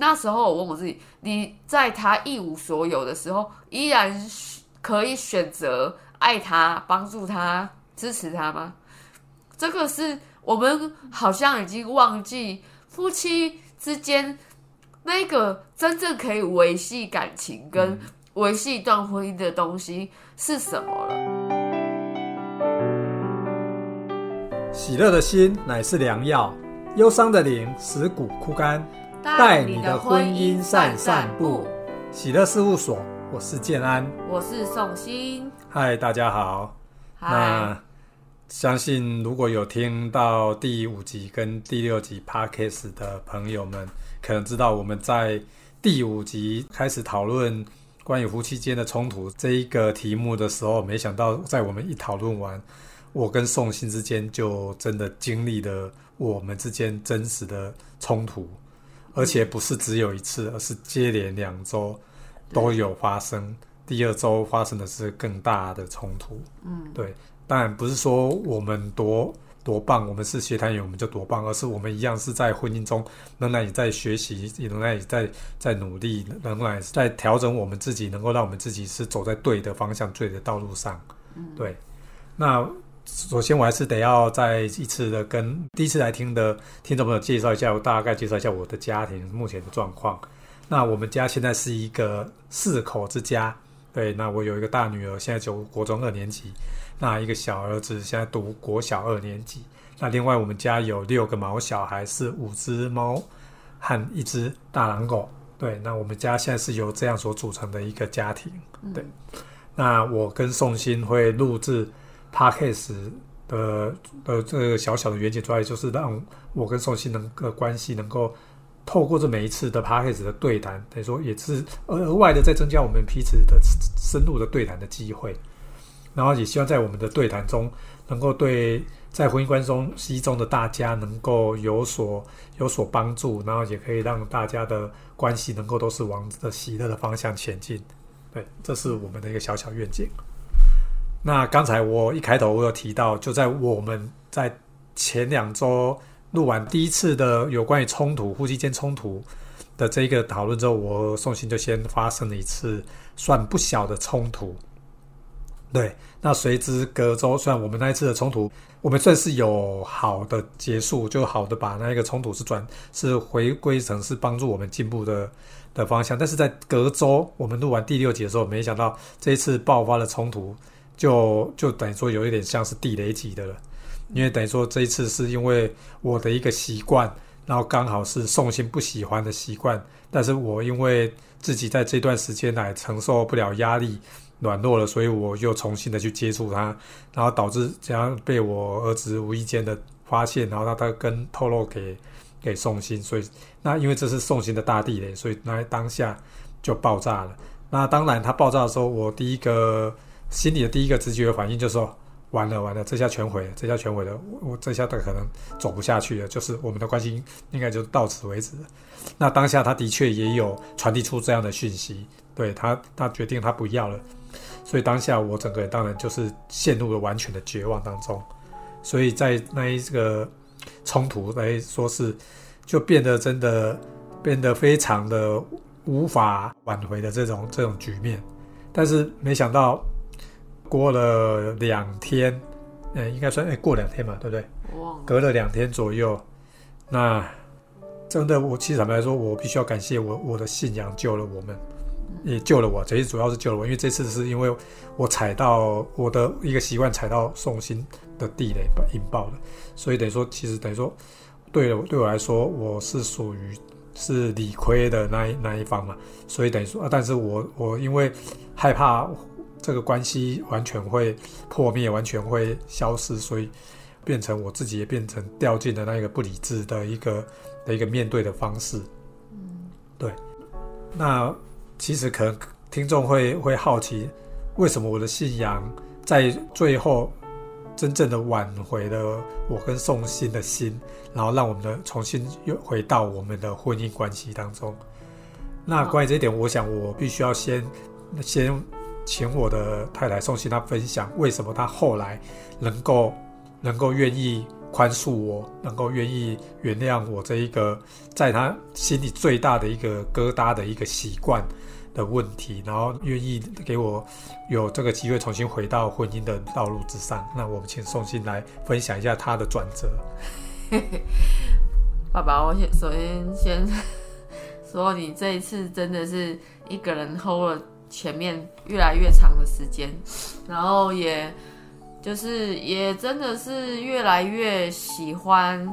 那时候我问我自己，你在他一无所有的时候，依然可以选择爱他、帮助他、支持他吗？这个是我们好像已经忘记夫妻之间那个真正可以维系感情跟维系一段婚姻的东西是什么了。喜乐的心乃是良药，忧伤的灵使骨枯干。带你的婚姻散散步。喜乐事务所，我是建安，我是宋鑫。嗨，大家好。那相信如果有听到第五集跟第六集 podcast 的朋友们，可能知道我们在第五集开始讨论关于夫妻间的冲突这一个题目的时候，没想到在我们一讨论完，我跟宋鑫之间就真的经历了我们之间真实的冲突。而且不是只有一次，而是接连两周都有发生。第二周发生的是更大的冲突。嗯，对。当然不是说我们多多棒，我们是协谈员我们就多棒，而是我们一样是在婚姻中仍然也在学习，仍然也在在努力，仍然在调整我们自己，能够让我们自己是走在对的方向、对的道路上。嗯，对。那。首先，我还是得要再一次的跟第一次来听的听众朋友介绍一下，我大概介绍一下我的家庭目前的状况。那我们家现在是一个四口之家，对，那我有一个大女儿，现在读国中二年级，那一个小儿子现在读国小二年级。那另外我们家有六个毛小孩，是五只猫和一只大狼狗。对，那我们家现在是由这样所组成的一个家庭。对，那我跟宋鑫会录制。Parkes 的的这个小小的远景出来，就是让我跟宋鑫能够关系能够透过这每一次的 Parkes 的对谈，等于说也是额外的在增加我们彼此的深入的对谈的机会。然后也希望在我们的对谈中，能够对在婚姻关系中的大家能够有所有所帮助，然后也可以让大家的关系能够都是往着喜乐的方向前进。对，这是我们的一个小小愿景。那刚才我一开头我有提到，就在我们在前两周录完第一次的有关于冲突、夫妻间冲突的这个讨论之后，我和宋鑫就先发生了一次算不小的冲突。对，那随之隔周，虽然我们那一次的冲突，我们算是有好的结束，就好的把那一个冲突是转是回归成是帮助我们进步的的方向，但是在隔周我们录完第六集的时候，没想到这一次爆发的冲突。就就等于说有一点像是地雷级的了，因为等于说这一次是因为我的一个习惯，然后刚好是宋鑫不喜欢的习惯，但是我因为自己在这段时间来承受不了压力，软弱了，所以我又重新的去接触他，然后导致这样被我儿子无意间的发现，然后让他跟透露给给宋鑫，所以那因为这是宋鑫的大地雷，所以那当下就爆炸了。那当然他爆炸的时候，我第一个。心里的第一个直觉反应就是说，完了完了，这下全毁了，这下全毁了，我我这下他可能走不下去了，就是我们的关系应该就到此为止了。那当下他的确也有传递出这样的讯息，对他，他决定他不要了，所以当下我整个人当然就是陷入了完全的绝望当中。所以在那一个冲突来说是，就变得真的变得非常的无法挽回的这种这种局面，但是没想到。过了两天，嗯，应该算哎，过两天嘛，对不对？隔了两天左右，那真的，我其实坦白说，我必须要感谢我我的信仰救了我们，也救了我。这次主要是救了我，因为这次是因为我踩到我的一个习惯，踩到送心的地雷引爆了，所以等于说，其实等于说，对了对我来说，我是属于是理亏的那一那一方嘛。所以等于说，但是我我因为害怕。这个关系完全会破灭，完全会消失，所以变成我自己也变成掉进了那个不理智的一个的一个面对的方式。嗯，对。那其实可能听众会会好奇，为什么我的信仰在最后真正的挽回了我跟宋鑫的心，然后让我们的重新又回到我们的婚姻关系当中。那关于这一点，我想我必须要先先。请我的太太宋鑫，她分享为什么她后来能够能够愿意宽恕我，能够愿意原谅我这一个在他心里最大的一个疙瘩的一个习惯的问题，然后愿意给我有这个机会重新回到婚姻的道路之上。那我们请宋欣来分享一下他的转折。爸爸，我先首先先 说，你这一次真的是一个人 hold 了前面越来越长的时间，然后也。就是也真的是越来越喜欢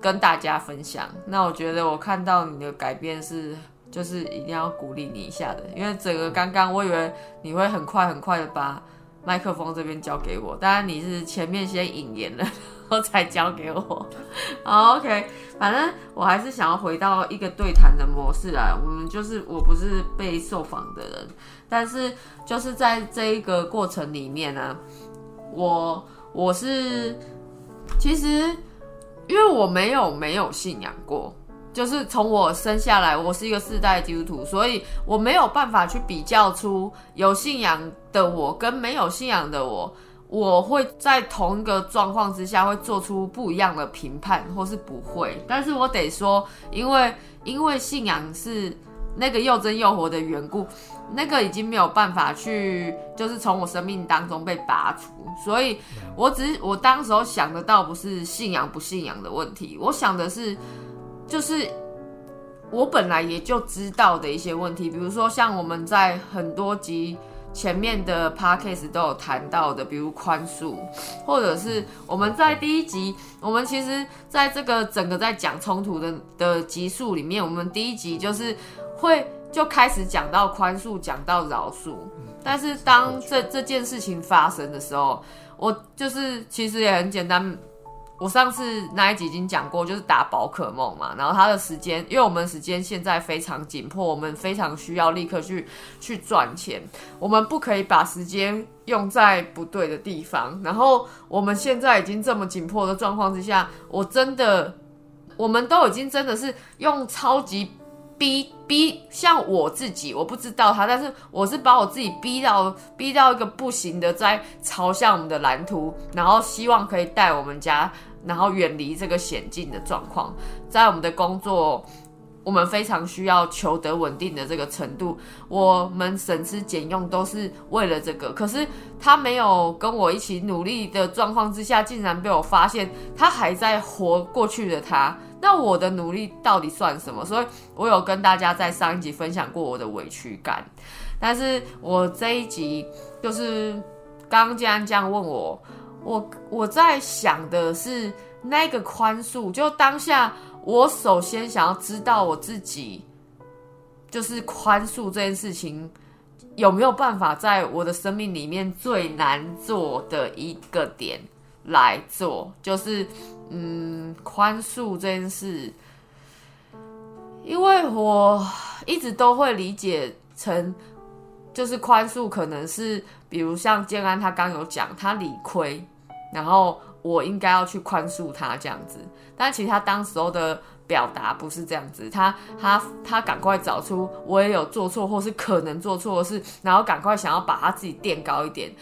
跟大家分享。那我觉得我看到你的改变是，就是一定要鼓励你一下的。因为整个刚刚我以为你会很快很快的把麦克风这边交给我，当然你是前面先引言了，然后才交给我。OK，反正我还是想要回到一个对谈的模式啊。我们就是我不是被受访的人，但是就是在这一个过程里面呢。我我是其实，因为我没有没有信仰过，就是从我生下来，我是一个世代基督徒，所以我没有办法去比较出有信仰的我跟没有信仰的我，我会在同一个状况之下会做出不一样的评判，或是不会。但是我得说，因为因为信仰是那个又真又活的缘故。那个已经没有办法去，就是从我生命当中被拔除，所以我只是我当时候想得到不是信仰不信仰的问题，我想的是，就是我本来也就知道的一些问题，比如说像我们在很多集前面的 podcast 都有谈到的，比如宽恕，或者是我们在第一集，我们其实在这个整个在讲冲突的的集数里面，我们第一集就是会。就开始讲到宽恕，讲到饶恕，但是当这这件事情发生的时候，我就是其实也很简单。我上次那一集已经讲过，就是打宝可梦嘛，然后它的时间，因为我们时间现在非常紧迫，我们非常需要立刻去去赚钱，我们不可以把时间用在不对的地方。然后我们现在已经这么紧迫的状况之下，我真的，我们都已经真的是用超级。逼逼像我自己，我不知道他，但是我是把我自己逼到逼到一个不行的，在朝向我们的蓝图，然后希望可以带我们家，然后远离这个险境的状况。在我们的工作，我们非常需要求得稳定的这个程度，我们省吃俭用都是为了这个。可是他没有跟我一起努力的状况之下，竟然被我发现他还在活过去的他。那我的努力到底算什么？所以我有跟大家在上一集分享过我的委屈感，但是我这一集就是刚刚既然这样问我，我我在想的是那个宽恕，就当下我首先想要知道我自己，就是宽恕这件事情有没有办法在我的生命里面最难做的一个点来做，就是。嗯，宽恕这件事，因为我一直都会理解成，就是宽恕可能是，比如像建安他刚有讲，他理亏，然后我应该要去宽恕他这样子，但其实他当时候的表达不是这样子，他他他赶快找出我也有做错或是可能做错的事，然后赶快想要把他自己垫高一点，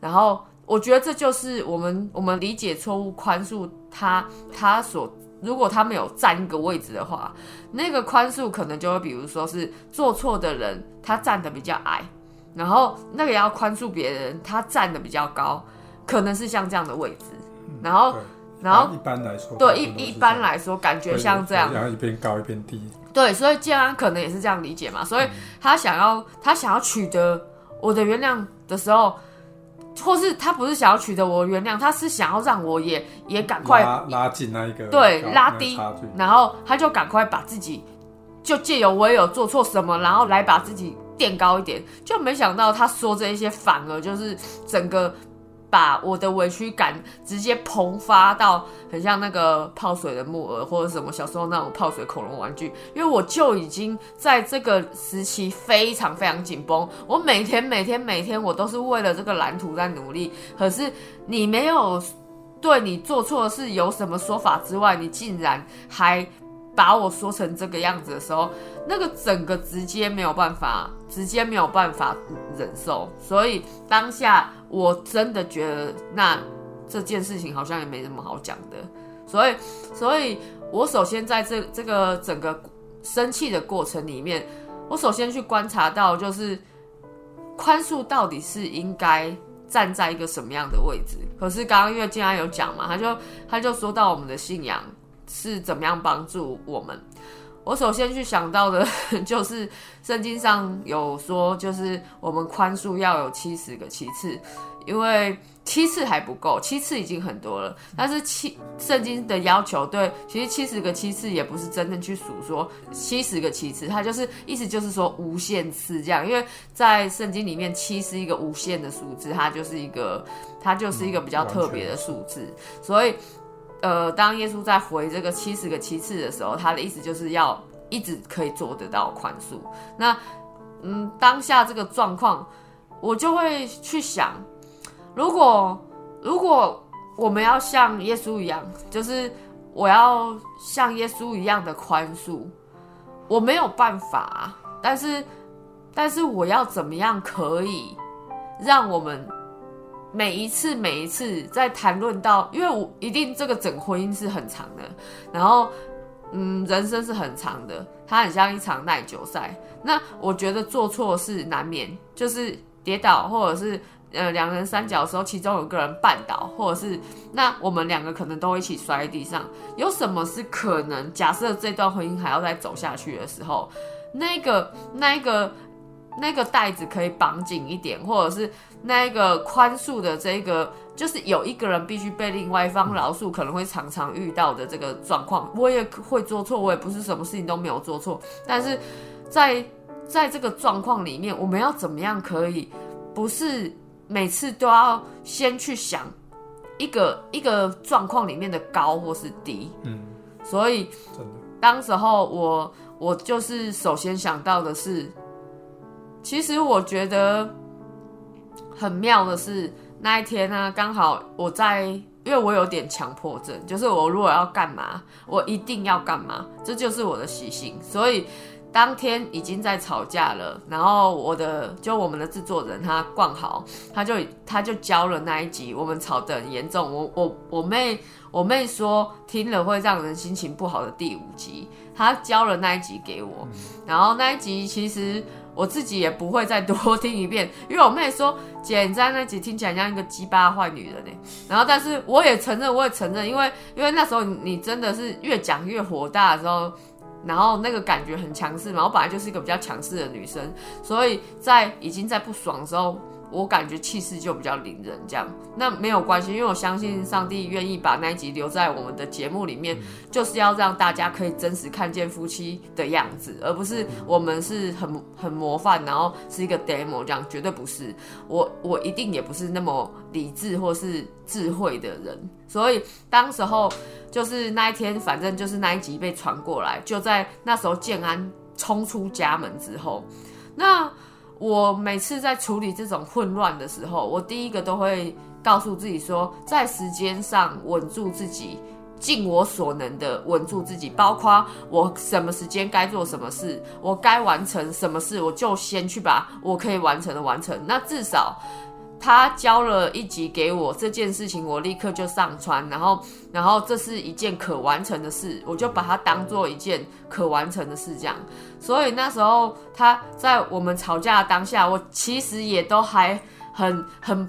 然后。我觉得这就是我们我们理解错误宽恕他他所如果他没有占一个位置的话，那个宽恕可能就会比如说是做错的人他站的比较矮，然后那个要宽恕别人他站的比较高，可能是像这样的位置，然后然后一般来说对一一般来说感觉像这样，然后一边高一边低，对，所以建安可能也是这样理解嘛，所以他想要他想要取得我的原谅的时候。或是他不是想要取得我原谅，他是想要让我也也赶快拉拉近那一个对拉低，然后他就赶快把自己就借由我也有做错什么，然后来把自己垫高一点，就没想到他说这一些反而就是整个。把我的委屈感直接膨发到很像那个泡水的木耳，或者什么小时候那种泡水恐龙玩具，因为我就已经在这个时期非常非常紧绷，我每天每天每天我都是为了这个蓝图在努力。可是你没有对你做错的事有什么说法之外，你竟然还把我说成这个样子的时候，那个整个直接没有办法，直接没有办法忍受，所以当下。我真的觉得，那这件事情好像也没什么好讲的。所以，所以我首先在这这个整个生气的过程里面，我首先去观察到，就是宽恕到底是应该站在一个什么样的位置。可是刚刚因为竟然有讲嘛，他就他就说到我们的信仰是怎么样帮助我们。我首先去想到的 就是圣经上有说，就是我们宽恕要有七十个七次，因为七次还不够，七次已经很多了。但是七圣经的要求，对，其实七十个七次也不是真正去数说七十个七次，它就是意思就是说无限次这样。因为在圣经里面，七是一个无限的数字，它就是一个它就是一个比较特别的数字，所以。呃，当耶稣在回这个七十个七次的时候，他的意思就是要一直可以做得到宽恕。那，嗯，当下这个状况，我就会去想，如果如果我们要像耶稣一样，就是我要像耶稣一样的宽恕，我没有办法，但是但是我要怎么样可以让我们？每一次，每一次在谈论到，因为我一定这个整婚姻是很长的，然后，嗯，人生是很长的，它很像一场耐久赛。那我觉得做错事难免，就是跌倒，或者是呃两人三角的时候，其中有个人绊倒，或者是那我们两个可能都一起摔在地上。有什么是可能？假设这段婚姻还要再走下去的时候，那个那个那个袋子可以绑紧一点，或者是。那一个宽恕的这个，就是有一个人必须被另外一方饶恕，可能会常常遇到的这个状况。我也会做错，我也不是什么事情都没有做错。但是在在这个状况里面，我们要怎么样可以不是每次都要先去想一个一个状况里面的高或是低？嗯，所以当时候我我就是首先想到的是，其实我觉得。很妙的是那一天呢，刚好我在，因为我有点强迫症，就是我如果要干嘛，我一定要干嘛，这就是我的习性。所以当天已经在吵架了，然后我的就我们的制作人他逛好，他就他就教了那一集，我们吵得很严重。我我我妹我妹说听了会让人心情不好的第五集，他教了那一集给我，然后那一集其实。我自己也不会再多听一遍，因为我妹说姐你在那集听起来像一个鸡巴坏女人呢。然后，但是我也承认，我也承认，因为因为那时候你真的是越讲越火大的时候，然后那个感觉很强势嘛。我本来就是一个比较强势的女生，所以在已经在不爽的时候。我感觉气势就比较凌人，这样那没有关系，因为我相信上帝愿意把那一集留在我们的节目里面，就是要让大家可以真实看见夫妻的样子，而不是我们是很很模范，然后是一个 demo 这样，绝对不是。我我一定也不是那么理智或是智慧的人，所以当时候就是那一天，反正就是那一集被传过来，就在那时候建安冲出家门之后，那。我每次在处理这种混乱的时候，我第一个都会告诉自己说，在时间上稳住自己，尽我所能的稳住自己，包括我什么时间该做什么事，我该完成什么事，我就先去把我可以完成的完成。那至少。他交了一集给我这件事情，我立刻就上传，然后，然后这是一件可完成的事，我就把它当做一件可完成的事这样。所以那时候他在我们吵架当下，我其实也都还很很，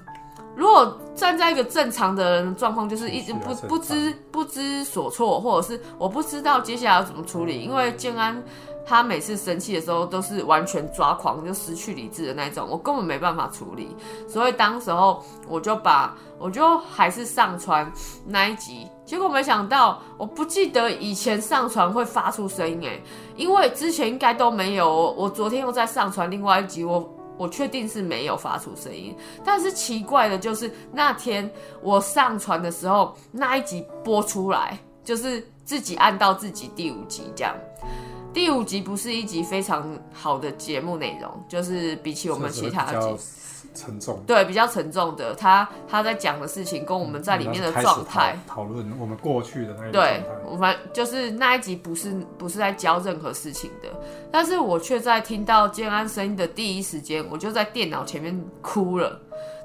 如果站在一个正常的人状况，就是一直不不知不知所措，或者是我不知道接下来要怎么处理，因为建安。他每次生气的时候都是完全抓狂，就失去理智的那种，我根本没办法处理，所以当时候我就把，我就还是上传那一集，结果没想到，我不记得以前上传会发出声音诶，因为之前应该都没有，我昨天又在上传另外一集，我我确定是没有发出声音，但是奇怪的就是那天我上传的时候，那一集播出来，就是自己按到自己第五集这样。第五集不是一集非常好的节目内容，就是比起我们其他集沉重，对比较沉重的，他他在讲的事情跟我们在里面的状态讨论我们过去的那对，我反就是那一集不是不是在教任何事情的，但是我却在听到建安声音的第一时间，我就在电脑前面哭了。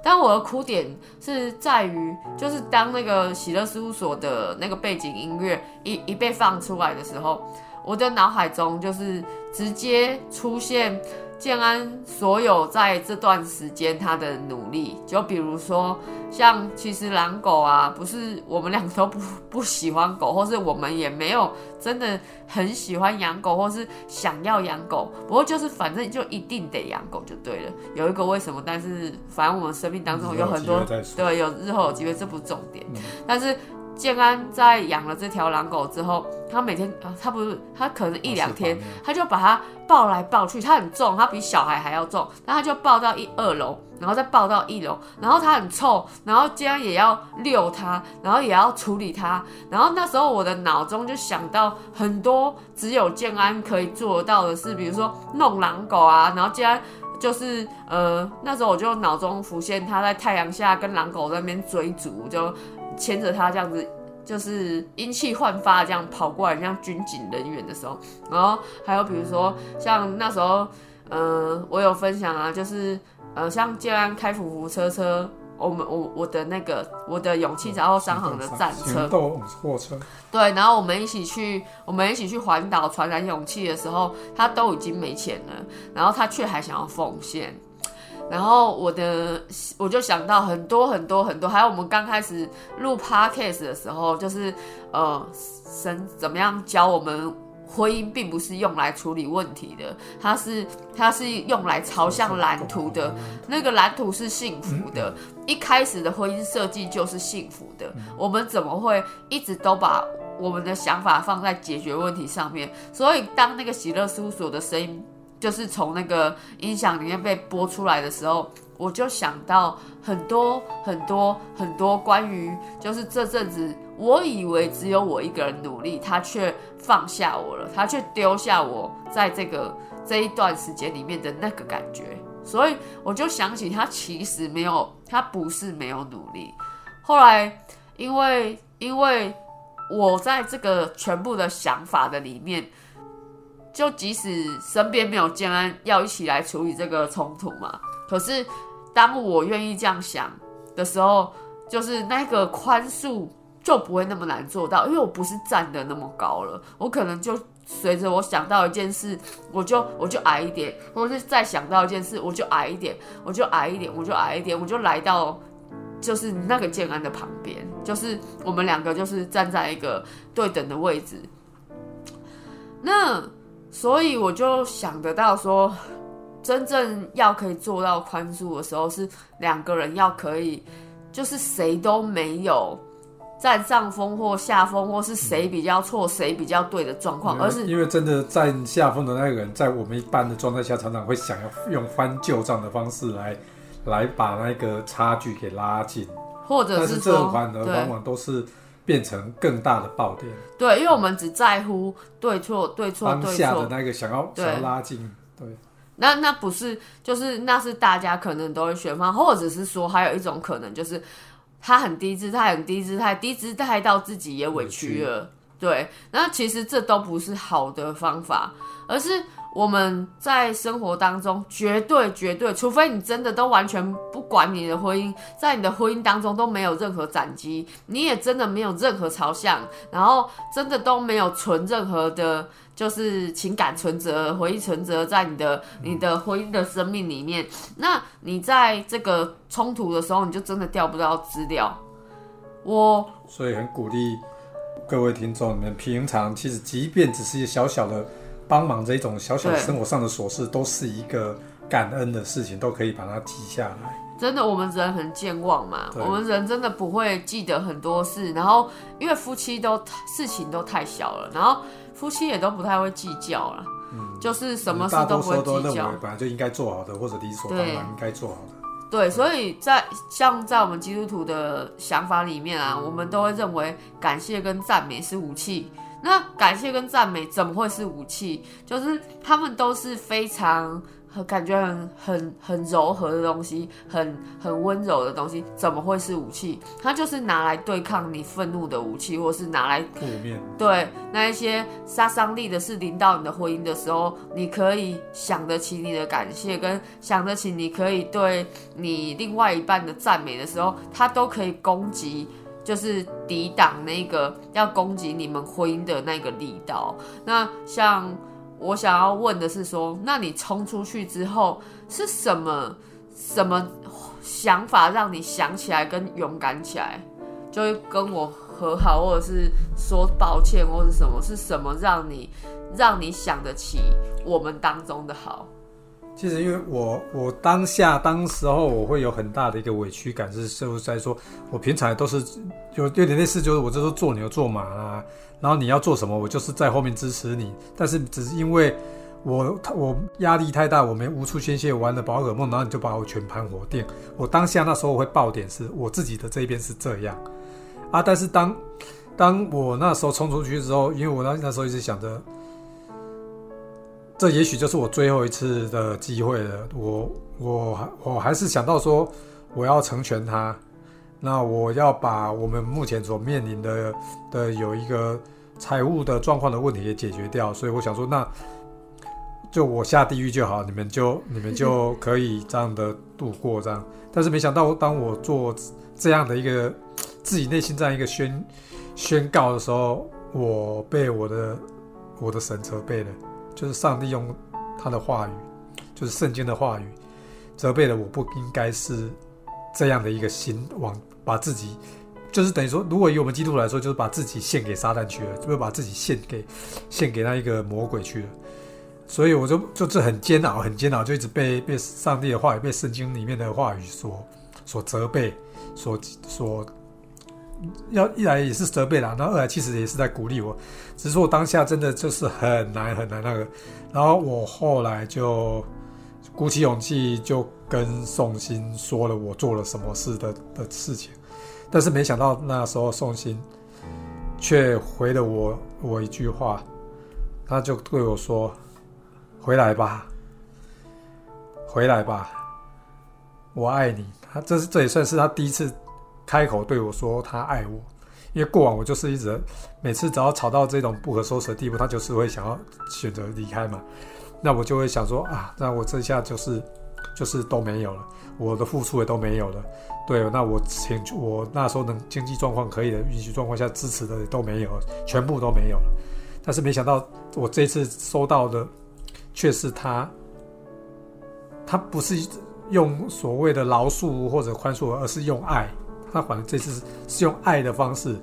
但我的哭点是在于，就是当那个喜乐事务所的那个背景音乐一一被放出来的时候，我的脑海中就是直接出现。建安所有在这段时间他的努力，就比如说像其实狼狗啊，不是我们两个都不不喜欢狗，或是我们也没有真的很喜欢养狗，或是想要养狗。不过就是反正就一定得养狗就对了。有一个为什么？但是反正我们生命当中有很多对有日后有机会，这不是重点。但是。建安在养了这条狼狗之后，他每天啊，他不是他可能一两天，他就把它抱来抱去，它很重，它比小孩还要重，然后他就抱到一二楼，然后再抱到一楼，然后它很臭，然后建安也要遛它，然后也要处理它，然后那时候我的脑中就想到很多只有建安可以做到的事，比如说弄狼狗啊，然后建安就是呃那时候我就脑中浮现他在太阳下跟狼狗在那边追逐，就。牵着他这样子，就是英气焕发这样跑过来，像军警人员的时候。然后还有比如说，像那时候，呃，我有分享啊，就是呃，像建安开福福车车，我们我我的那个我的勇气然后商行的战车，货车，对，然后我们一起去，我们一起去环岛传染勇气的时候，他都已经没钱了，然后他却还想要奉献。然后我的我就想到很多很多很多，还有我们刚开始录 podcast 的时候，就是呃神怎么样教我们，婚姻并不是用来处理问题的，它是它是用来朝向蓝图的，那个蓝图是幸福的，一开始的婚姻设计就是幸福的，我们怎么会一直都把我们的想法放在解决问题上面？所以当那个喜乐事务所的声音。就是从那个音响里面被播出来的时候，我就想到很多很多很多关于，就是这阵子我以为只有我一个人努力，他却放下我了，他却丢下我在这个这一段时间里面的那个感觉，所以我就想起他其实没有，他不是没有努力。后来因为因为我在这个全部的想法的里面。就即使身边没有建安要一起来处理这个冲突嘛，可是当我愿意这样想的时候，就是那个宽恕就不会那么难做到，因为我不是站的那么高了，我可能就随着我想到一件事，我就我就矮一点，或者是再想到一件事，我就矮一点，我就矮一点，我就矮一点，我就来到就是那个建安的旁边，就是我们两个就是站在一个对等的位置，那。所以我就想得到说，真正要可以做到宽恕的时候，是两个人要可以，就是谁都没有占上风或下风，或是谁比较错谁比较对的状况，而是因为真的占下风的那个人，在我们一般的状态下，常常会想要用翻旧账的方式来来把那个差距给拉近，或者是这反而往往都是。变成更大的爆点。对，因为我们只在乎对错，对错，对错的那个想要想要拉近。对，那那不是，就是那是大家可能都会选方，或者是说还有一种可能，就是他很低姿态，很低姿态，低姿态到自己也委屈了。对，那其实这都不是好的方法，而是。我们在生活当中绝对绝对，除非你真的都完全不管你的婚姻，在你的婚姻当中都没有任何斩击，你也真的没有任何朝向，然后真的都没有存任何的，就是情感存折、回忆存折在你的你的婚姻的生命里面，那你在这个冲突的时候，你就真的调不到资料。我所以很鼓励各位听众，你们平常其实即便只是一小小的。帮忙这一种小小生活上的琐事，都是一个感恩的事情，都可以把它记下来。真的，我们人很健忘嘛，我们人真的不会记得很多事。然后，因为夫妻都事情都太小了，然后夫妻也都不太会计较了。嗯，就是什么事都不会计较，本来就应该做好的，或者理所当然应该做好的。对，所以在像在我们基督徒的想法里面啊，我们都会认为感谢跟赞美是武器。那感谢跟赞美怎么会是武器？就是他们都是非常很感觉很很很柔和的东西，很很温柔的东西，怎么会是武器？它就是拿来对抗你愤怒的武器，或是拿来负面。对那一些杀伤力的是临到你的婚姻的时候，你可以想得起你的感谢，跟想得起你可以对你另外一半的赞美的时候，它都可以攻击，就是抵挡那个要攻击你们婚姻的那个力道。那像。我想要问的是，说，那你冲出去之后是什么什么想法让你想起来跟勇敢起来，就会跟我和好，或者是说抱歉，或者是什么？是什么让你让你想得起我们当中的好？其实，因为我我当下当时候我会有很大的一个委屈感，是是在说，我平常都是有有点类似，就是我就是做牛做马啊。然后你要做什么，我就是在后面支持你。但是只是因为我我压力太大，我没无处宣泄，玩的宝可梦，然后你就把我全盘火电。我当下那时候会爆点，是我自己的这一边是这样啊。但是当当我那时候冲出去之后，因为我那那时候一直想着，这也许就是我最后一次的机会了。我我我还是想到说，我要成全他。那我要把我们目前所面临的的有一个财务的状况的问题也解决掉，所以我想说，那就我下地狱就好，你们就你们就可以这样的度过这样。但是没想到，当我做这样的一个自己内心这样一个宣宣告的时候，我被我的我的神责备了，就是上帝用他的话语，就是圣经的话语，责备了我不应该是这样的一个心往。把自己，就是等于说，如果以我们基督徒来说，就是把自己献给撒旦去了，就是把自己献给献给那一个魔鬼去了。所以我就就是很煎熬，很煎熬，就一直被被上帝的话语、被圣经里面的话语所所责备，所所要一来也是责备啦，然后二来其实也是在鼓励我。只是我当下真的就是很难很难那个，然后我后来就鼓起勇气就。跟宋鑫说了我做了什么事的的事情，但是没想到那时候宋鑫却回了我我一句话，他就对我说：“回来吧，回来吧，我爱你。”他这是这也算是他第一次开口对我说他爱我，因为过往我就是一直每次只要吵到这种不可收拾的地步，他就是会想要选择离开嘛，那我就会想说啊，那我这下就是。就是都没有了，我的付出也都没有了。对，那我请我那时候能经济状况可以的允许状况下支持的也都没有，全部都没有了。但是没想到我这次收到的却是他，他不是用所谓的饶恕或者宽恕，而是用爱。他反正这次是用爱的方式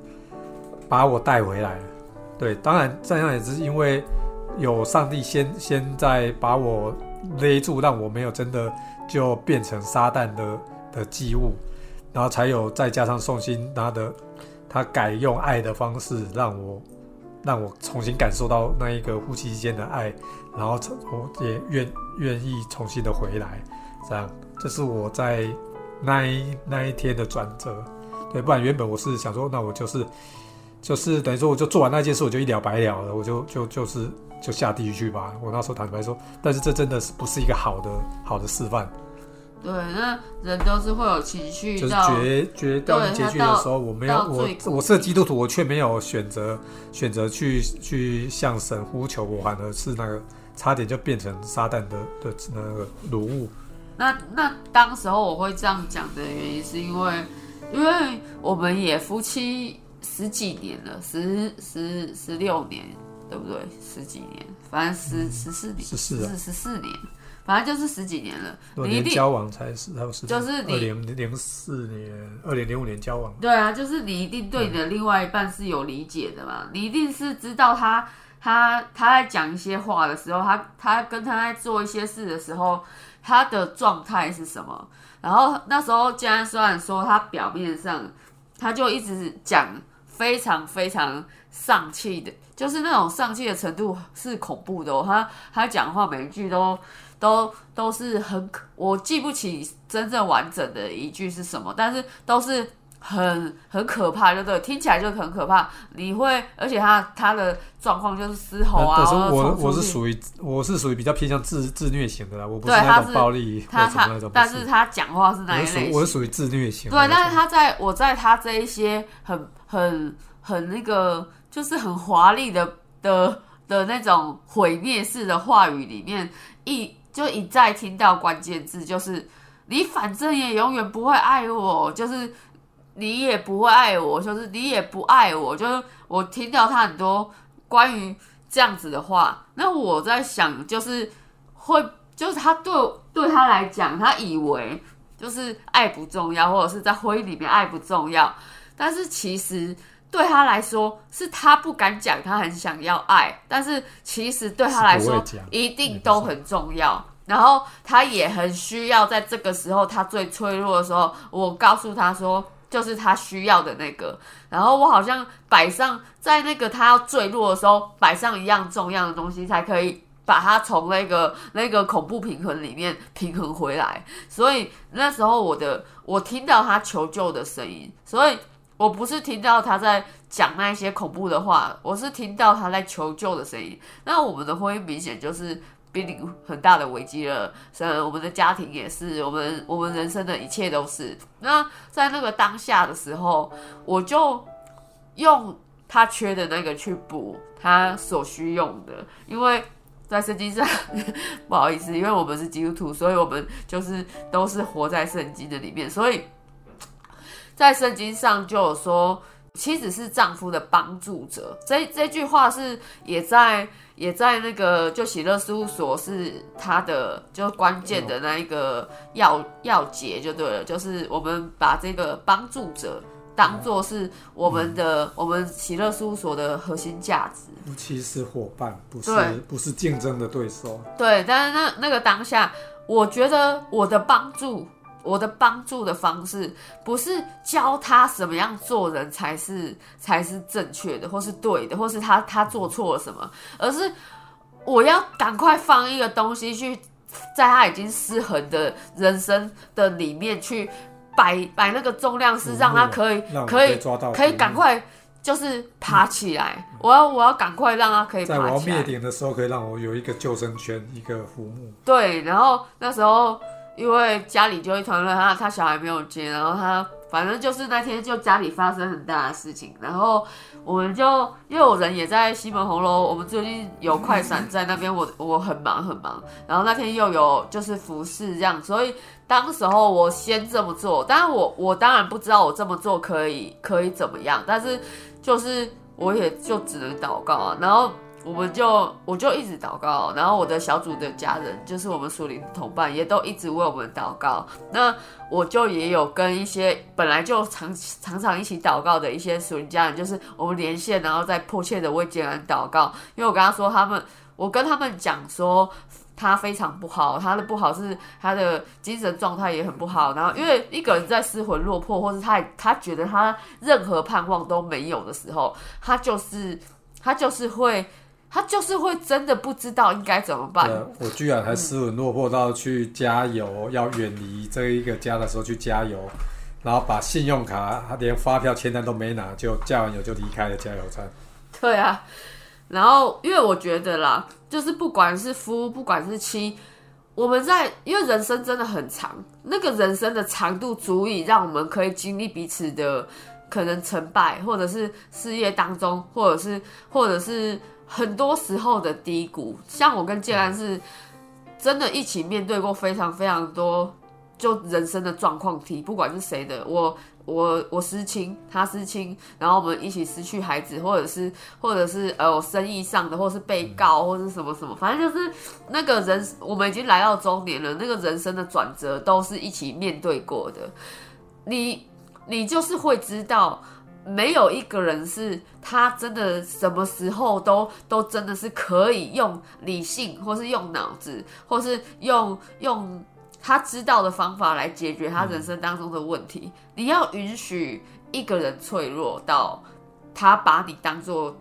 把我带回来。对，当然这样也是因为有上帝先先在把我。勒住，让我没有真的就变成撒旦的的祭物，然后才有再加上宋心他的他改用爱的方式，让我让我重新感受到那一个夫妻之间的爱，然后我也愿愿意重新的回来，这样这是我在那一那一天的转折，对，不然原本我是想说，那我就是就是等于说我就做完那件事，我就一了百了了，我就就就是。就下地狱去吧！我那时候坦白说，但是这真的是不是一个好的好的示范。对，那人都是会有情绪，就是决决到结局的时候，我没有我我是基督徒，我却没有选择选择去去向神呼求，我反而是那个差点就变成撒旦的的那个奴物。那那当时候我会这样讲的原因，是因为因为我们也夫妻十几年了，十十十六年。对不对？十几年，反正十十四年，十四十四年，反正就是十几年了。你一定交往才是，还有十，就是二零零四年、二零零五年交往。对啊，就是你一定对你的另外一半是有理解的嘛？你一定是知道他他他在讲一些话的时候，他他跟他在做一些事的时候，他的状态是什么？然后那时候，既然虽然说他表面上他就一直讲非常非常丧气的。就是那种丧气的程度是恐怖的，他他讲话每一句都都都是很，我记不起真正完整的一句是什么，但是都是很很可怕，对不对？听起来就很可怕。你会，而且他他的状况就是嘶吼啊，但是我我是属于我是属于比较偏向自自虐型的啦，我不是那种暴力他他者什么那种，，但是他讲话是那我是属一类型我是属于自虐型对，但是他在我在他这一些很很很那个，就是很华丽的的的那种毁灭式的话语里面，一就一再听到关键字，就是你反正也永远不会爱我，就是你也不会爱我，就是你也不爱我，就是我听到他很多关于这样子的话，那我在想，就是会，就是他对对他来讲，他以为就是爱不重要，或者是在婚姻里面爱不重要，但是其实对他来说，是他不敢讲，他很想要爱，但是其实对他来说一定都很重要。然后他也很需要在这个时候，他最脆弱的时候，我告诉他说，就是他需要的那个。然后我好像摆上在那个他要坠落的时候，摆上一样重要的东西，才可以把他从那个那个恐怖平衡里面平衡回来。所以那时候我的我听到他求救的声音，所以我不是听到他在讲那些恐怖的话，我是听到他在求救的声音。那我们的婚姻明显就是濒临很大的危机了，呃，我们的家庭也是，我们我们人生的一切都是。那在那个当下的时候，我就用他缺的那个去补他所需用的，因为在圣经上，不好意思，因为我们是基督徒，所以我们就是都是活在圣经的里面，所以在圣经上就有说。妻子是丈夫的帮助者，这这句话是也在也在那个就喜乐事务所是他的就关键的那一个要要节就对了，就是我们把这个帮助者当做是我们的、我们喜乐事务所的核心价值。夫妻是伙伴，不是不是竞争的对手。对，但是那那个当下，我觉得我的帮助，我的帮助的方式，不是教他什么样做人才是才是正确的，或是对的，或是他他做错了什么，而是我要赶快放一个东西去，在他已经失衡的人生的里面去摆摆那个重量，是让他可以可以抓到，可以赶。快就是爬起来，我要我要赶快让他可以在我要爬起来灭。顶的时候，可以让我有一个救生圈，一个浮木。对，然后那时候因为家里就一团乱，他他小孩没有接，然后他反正就是那天就家里发生很大的事情，然后我们就因为我人也在西门红楼，我们最近有快闪在那边，我我很忙很忙，然后那天又有就是服饰这样，所以当时候我先这么做，当然我我当然不知道我这么做可以可以怎么样，但是就是我也就只能祷告啊，然后。我们就我就一直祷告，然后我的小组的家人，就是我们属灵的同伴，也都一直为我们祷告。那我就也有跟一些本来就常常常一起祷告的一些属灵家人，就是我们连线，然后再迫切的为建安祷告。因为我跟他说，他们我跟他们讲说。他非常不好，他的不好是他的精神状态也很不好。然后，因为一个人在失魂落魄，或是他他觉得他任何盼望都没有的时候，他就是他就是会他就是会真的不知道应该怎么办。我居然还失魂落魄到去加油，要远离这一个家的时候去加油，然后把信用卡连发票签单都没拿，就加完油就离开了加油站。对啊，然后因为我觉得啦，就是不管是夫，不管是妻，我们在因为人生真的很长，那个人生的长度足以让我们可以经历彼此的可能成败，或者是事业当中，或者是或者是很多时候的低谷。像我跟建安是真的一起面对过非常非常多就人生的状况题，不管是谁的，我我我失亲，他失亲，然后我们一起失去孩子，或者是或者是呃我生意上的，或是被告，或是什么什么，反正就是那个人，我们已经来到中年了，那个人生的转折都是一起面对过的。你你就是会知道，没有一个人是他真的什么时候都都真的是可以用理性，或是用脑子，或是用用他知道的方法来解决他人生当中的问题。你要允许一个人脆弱到他把你当做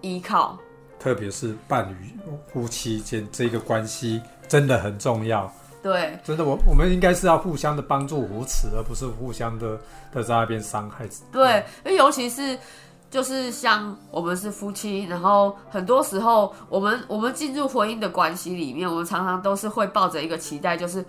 依靠，特别是伴侣、夫妻间这个关系真的很重要。对，真的，我我们应该是要互相的帮助扶持，而不是互相的的在那边伤害。对，因为尤其是就是像我们是夫妻，然后很多时候我们我们进入婚姻的关系里面，我们常常都是会抱着一个期待，就是。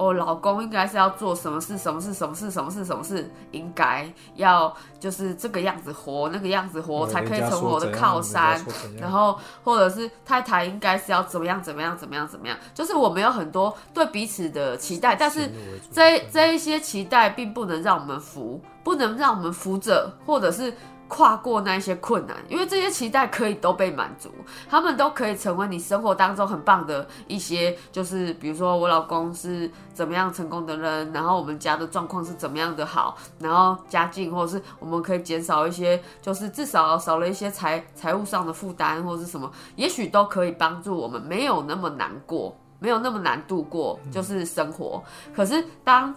哦，老公应该是要做什么事？什么事？什么事？什么事？什么事？应该要就是这个样子活，那个样子活才可以成为我的靠山。然后，或者是太太应该是要怎么样？怎么样？怎么样？怎么样？就是我们有很多对彼此的期待，但是这这一些期待并不能让我们服，不能让我们服着，或者是。跨过那一些困难，因为这些期待可以都被满足，他们都可以成为你生活当中很棒的一些，就是比如说我老公是怎么样成功的人，然后我们家的状况是怎么样的好，然后家境或者是我们可以减少一些，就是至少少了一些财财务上的负担或者是什么，也许都可以帮助我们没有那么难过，没有那么难度过，就是生活。可是当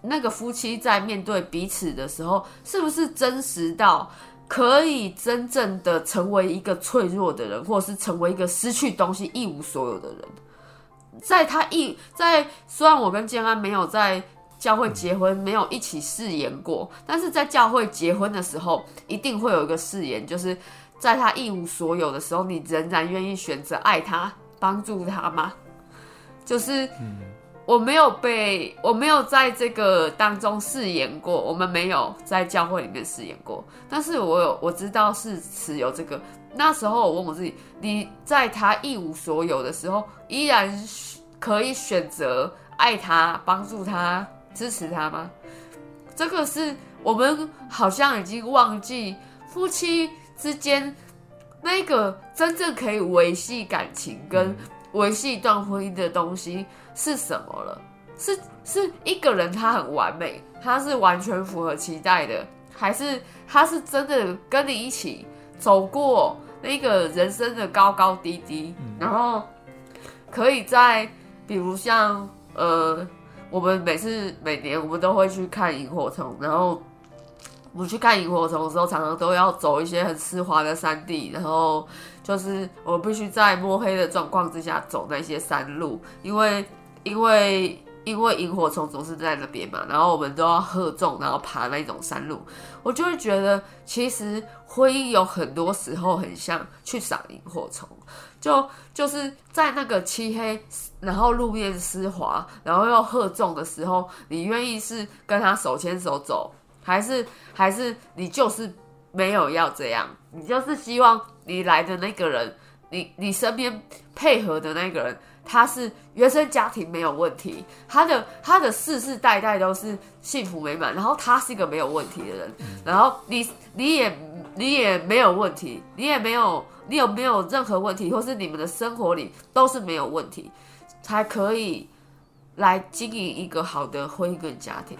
那个夫妻在面对彼此的时候，是不是真实到可以真正的成为一个脆弱的人，或是成为一个失去东西、一无所有的人？在他一在，虽然我跟建安没有在教会结婚，没有一起誓言过，但是在教会结婚的时候，一定会有一个誓言，就是在他一无所有的时候，你仍然愿意选择爱他、帮助他吗？就是。我没有被，我没有在这个当中饰演过，我们没有在教会里面饰演过。但是我有，我知道是持有这个。那时候我问我自己：你在他一无所有的时候，依然可以选择爱他、帮助他、支持他吗？这个是我们好像已经忘记夫妻之间那个真正可以维系感情跟维系一段婚姻的东西。是什么了？是是一个人，他很完美，他是完全符合期待的，还是他是真的跟你一起走过那个人生的高高低低，然后可以在比如像呃，我们每次每年我们都会去看萤火虫，然后我们去看萤火虫的时候，常常都要走一些很湿滑的山地，然后就是我必须在摸黑的状况之下走那些山路，因为。因为因为萤火虫总是在那边嘛，然后我们都要荷重，然后爬那种山路，我就会觉得其实婚姻有很多时候很像去赏萤火虫，就就是在那个漆黑，然后路面湿滑，然后又荷重的时候，你愿意是跟他手牵手走，还是还是你就是没有要这样，你就是希望你来的那个人，你你身边配合的那个人。他是原生家庭没有问题，他的他的世世代代都是幸福美满，然后他是一个没有问题的人，然后你你也你也没有问题，你也没有你有没有任何问题，或是你们的生活里都是没有问题，才可以来经营一个好的婚姻跟家庭。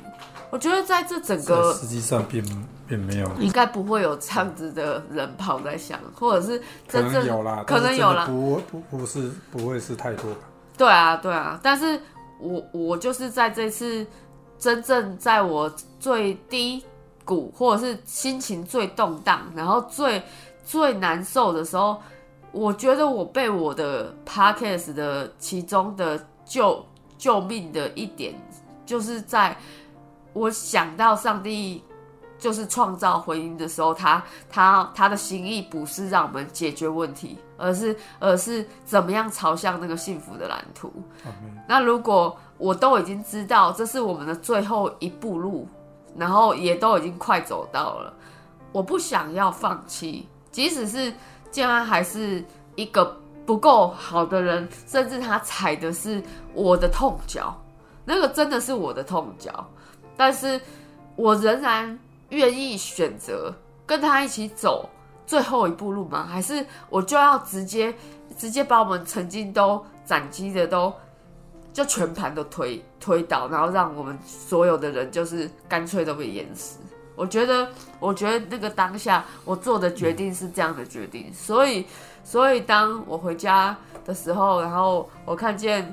我觉得在这整个实际上并并没有，应该不会有这样子的人跑在想，或者是真正有啦，可能有啦，不不不是不会是太多吧？对啊对啊，但是我我就是在这次真正在我最低谷或者是心情最动荡，然后最最难受的时候，我觉得我被我的 podcast 的其中的救救命的一点，就是在。我想到上帝就是创造婚姻的时候，他他他的心意不是让我们解决问题，而是而是怎么样朝向那个幸福的蓝图。那如果我都已经知道这是我们的最后一步路，然后也都已经快走到了，我不想要放弃，即使是建安还是一个不够好的人，甚至他踩的是我的痛脚，那个真的是我的痛脚。但是，我仍然愿意选择跟他一起走最后一步路吗？还是我就要直接直接把我们曾经都斩击的都就全盘都推推倒，然后让我们所有的人就是干脆都被淹死？我觉得，我觉得那个当下我做的决定是这样的决定。所以，所以当我回家的时候，然后我看见。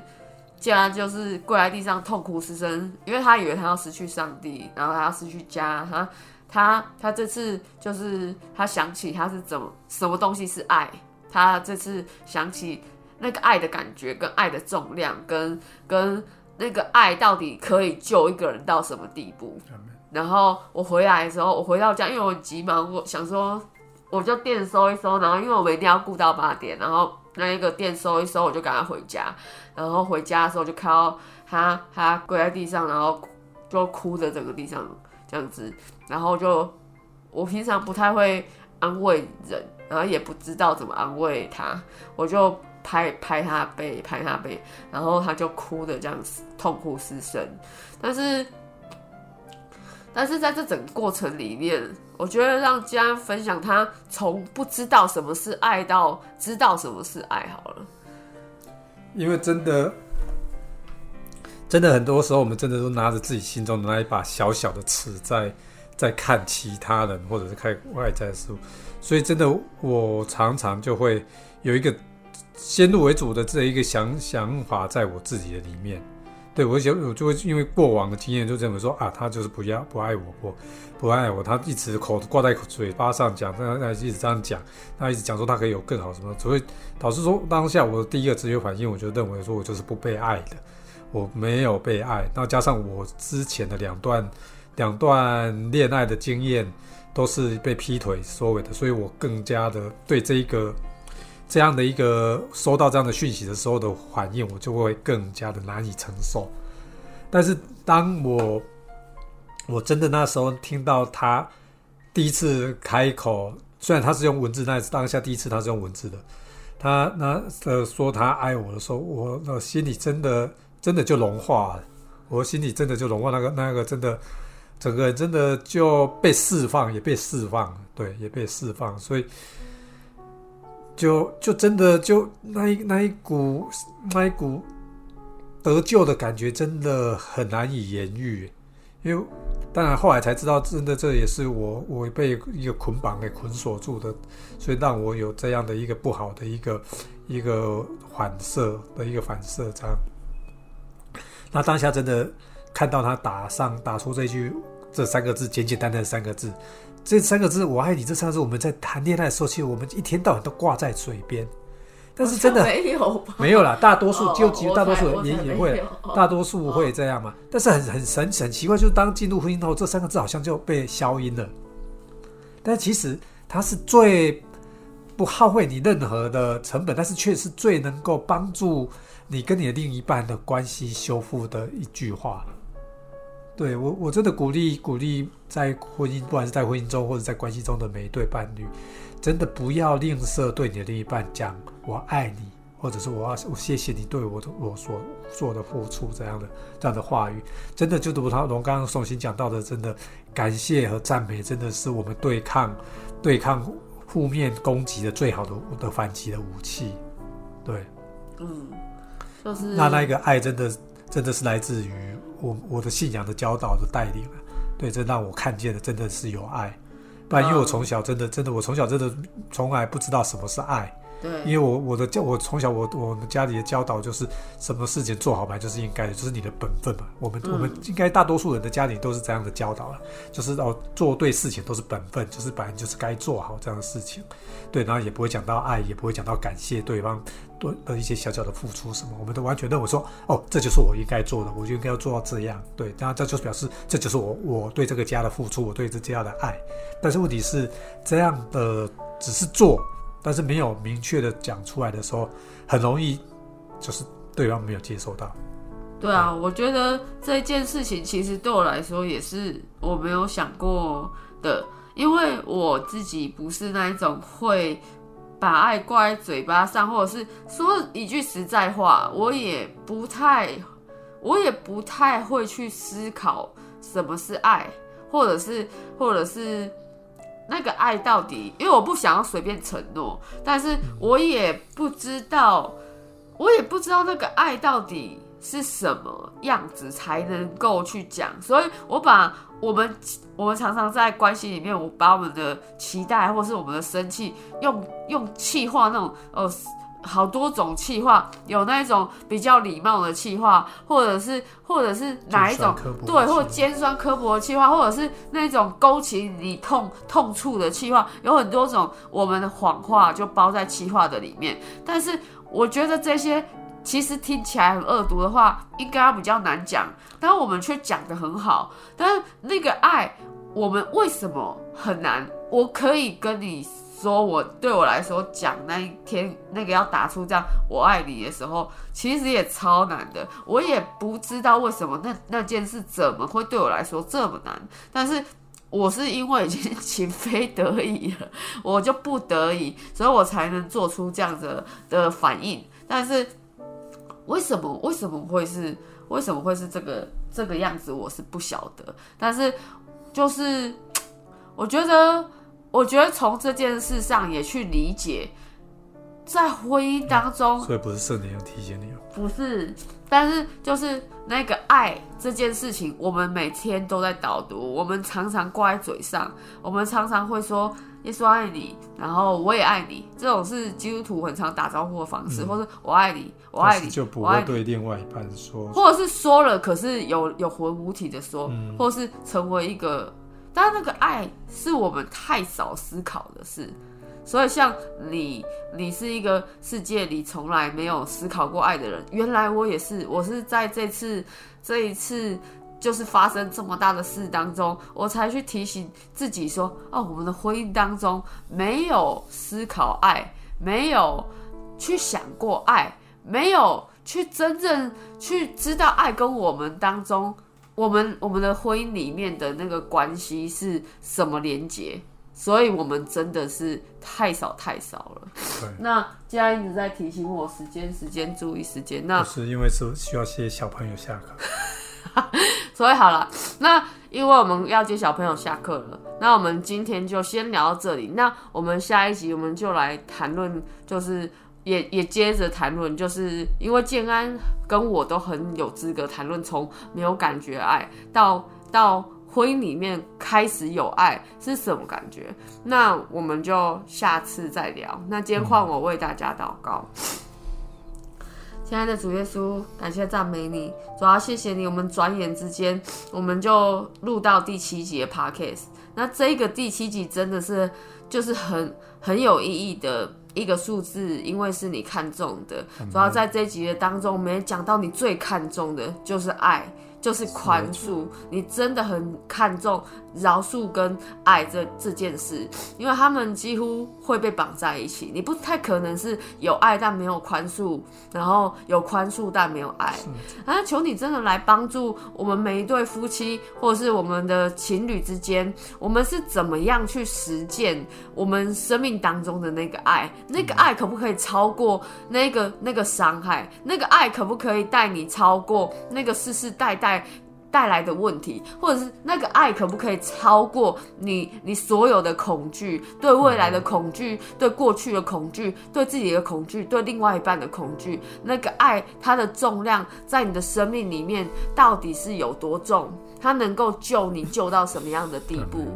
竟然就是跪在地上痛哭失声，因为他以为他要失去上帝，然后他要失去家，他他他这次就是他想起他是怎么什么东西是爱，他这次想起那个爱的感觉，跟爱的重量，跟跟那个爱到底可以救一个人到什么地步。然后我回来的时候，我回到家，因为我很急忙，我想说我就店收一收，然后因为我们一定要顾到八点，然后那一个店收一收，我就赶快回家。然后回家的时候就看到他他跪在地上，然后就哭着整个地上这样子，然后就我平常不太会安慰人，然后也不知道怎么安慰他，我就拍拍他背，拍他背，然后他就哭的这样子痛哭失声，但是。但是在这整个过程里面，我觉得让家人分享他从不知道什么是爱到知道什么是爱好了。因为真的，真的很多时候，我们真的都拿着自己心中的那一把小小的尺，在在看其他人，或者是看外在事物。所以，真的，我常常就会有一个先入为主的这一个想想法，在我自己的里面。对我就我就会因为过往的经验就认为说啊，他就是不要不爱我不不爱我，他一直口挂在嘴巴上讲，他他一直这样讲，他一直讲说他可以有更好什么，所以导致说当下我的第一个直觉反应，我就认为说我就是不被爱的，我没有被爱，那加上我之前的两段两段恋爱的经验都是被劈腿收尾的，所以我更加的对这一个。这样的一个收到这样的讯息的时候的反应，我就会更加的难以承受。但是当我我真的那时候听到他第一次开口，虽然他是用文字，那当下第一次他是用文字的，他那呃说他爱我的时候，我的心里真的真的就融化了，我心里真的就融化，那个那个真的整个真的就被释放，也被释放，对，也被释放，所以。就就真的就那一那一股那一股得救的感觉，真的很难以言喻。因为当然后来才知道，真的这也是我我被一个捆绑给捆锁住的，所以让我有这样的一个不好的一个一个反射的一个反射。这样，那当下真的看到他打上打出这句这三个字，简简单单三个字。这三个字“我爱你”这三个字，我们在谈恋爱的时候，其实我们一天到晚都挂在嘴边。但是真的没有没有啦，大多数就其实大多数也也会，大多数会这样嘛。但是很很神很奇怪，就是当进入婚姻后，这三个字好像就被消音了。但其实它是最不耗费你任何的成本，但是却是最能够帮助你跟你的另一半的关系修复的一句话。对我，我真的鼓励鼓励，在婚姻，不管是在婚姻中或者在关系中的每一对伴侣，真的不要吝啬对你的另一半讲“我爱你”，或者是“我要我谢谢你对我的我所做的付出”这样的这样的话语。真的就如他龙刚刚宋鑫讲到的，真的感谢和赞美，真的是我们对抗对抗负面攻击的最好的的反击的武器。对，嗯，就是那那一个爱，真的真的是来自于。我我的信仰的教导的带领啊，对，这让我看见的真的是有爱，不然因为我从小真的真的我从小真的从来不知道什么是爱。对，因为我我的教我从小我我们家里的教导就是什么事情做好嘛，就是应该的，就是你的本分嘛。我们我们应该大多数人的家里都是这样的教导了，就是哦做对事情都是本分，就是本来就是该做好这样的事情。对，然后也不会讲到爱，也不会讲到感谢对方对的一些小小的付出什么，我们都完全认为说哦这就是我应该做的，我就应该要做到这样。对，然后这就表示这就是我我对这个家的付出，我对这家的爱。但是问题是这样的只是做。但是没有明确的讲出来的时候，很容易就是对方没有接受到。对啊，我觉得这件事情其实对我来说也是我没有想过的，因为我自己不是那一种会把爱挂在嘴巴上，或者是说一句实在话，我也不太，我也不太会去思考什么是爱，或者是，或者是。那个爱到底，因为我不想要随便承诺，但是我也不知道，我也不知道那个爱到底是什么样子才能够去讲，所以我把我们我们常常在关系里面，我把我们的期待或是我们的生气，用用气话那种呃。好多种气话，有那一种比较礼貌的气话，或者是或者是哪一种对，或尖酸刻薄的气话，或者是那种勾起你痛痛处的气话，有很多种。我们的谎话就包在气话的里面，但是我觉得这些其实听起来很恶毒的话，应该比较难讲，但我们却讲得很好。但是那个爱，我们为什么很难？我可以跟你说，我对我来说讲那一天那个要打出这样“我爱你”的时候，其实也超难的。我也不知道为什么那那件事怎么会对我来说这么难，但是。我是因为已经情非得已了，我就不得已，所以我才能做出这样子的反应。但是为什么为什么会是为什么会是这个这个样子，我是不晓得。但是就是 我觉得，我觉得从这件事上也去理解，在婚姻当中，所以不是圣灵提醒你，不是。但是就是那个爱这件事情，我们每天都在导读，我们常常挂在嘴上，我们常常会说耶稣爱你，然后我也爱你，这种是基督徒很常打招呼的方式，或是我爱你，我爱你，就不会对另外一半说，或者是说了，可是有有魂无体的说，或者是成为一个，但那个爱是我们太少思考的事。所以，像你，你是一个世界里从来没有思考过爱的人。原来我也是，我是在这次这一次就是发生这么大的事当中，我才去提醒自己说：哦，我们的婚姻当中没有思考爱，没有去想过爱，没有去真正去知道爱跟我们当中，我们我们的婚姻里面的那个关系是什么连接。所以我们真的是太少太少了。那嘉一直在提醒我时间，时间，注意时间。那是因为是需要些小朋友下课，所以好了。那因为我们要接小朋友下课了，那我们今天就先聊到这里。那我们下一集我们就来谈论，就是也也接着谈论，就是因为建安跟我都很有资格谈论，从没有感觉爱到到。婚姻里面开始有爱是什么感觉？那我们就下次再聊。那今天换我为大家祷告。亲爱的主耶稣，感谢赞美你，主要谢谢你。我们转眼之间，我们就录到第七集的 podcast。那这个第七集真的是就是很很有意义的一个数字，因为是你看中的。主要在这集的当中，我们也讲到你最看重的就是爱。就是宽恕，你真的很看重饶恕跟爱这这件事，因为他们几乎会被绑在一起。你不太可能是有爱但没有宽恕，然后有宽恕但没有爱。啊，求你真的来帮助我们每一对夫妻，或者是我们的情侣之间，我们是怎么样去实践我们生命当中的那个爱？那个爱可不可以超过那个那个伤害？那个爱可不可以带你超过那个世世代代？带来的问题，或者是那个爱可不可以超过你你所有的恐惧，对未来的恐惧，对过去的恐惧，对自己的恐惧，对另外一半的恐惧，那个爱它的重量在你的生命里面到底是有多重？它能够救你救到什么样的地步？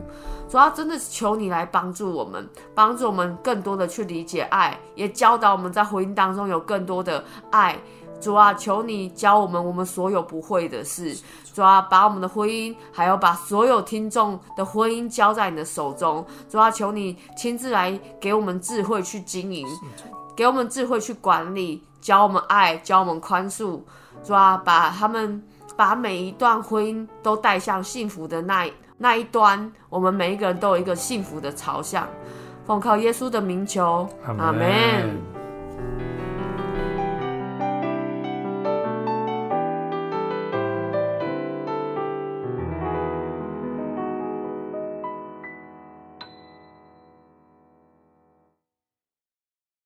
主要真的是求你来帮助我们，帮助我们更多的去理解爱，也教导我们在婚姻当中有更多的爱。主啊，求你教我们我们所有不会的事。主啊，把我们的婚姻，还有把所有听众的婚姻交在你的手中。主啊，求你亲自来给我们智慧去经营，给我们智慧去管理，教我们爱，教我们宽恕。主啊，把他们把每一段婚姻都带向幸福的那那一端。我们每一个人都有一个幸福的朝向。奉靠耶稣的名求，阿门。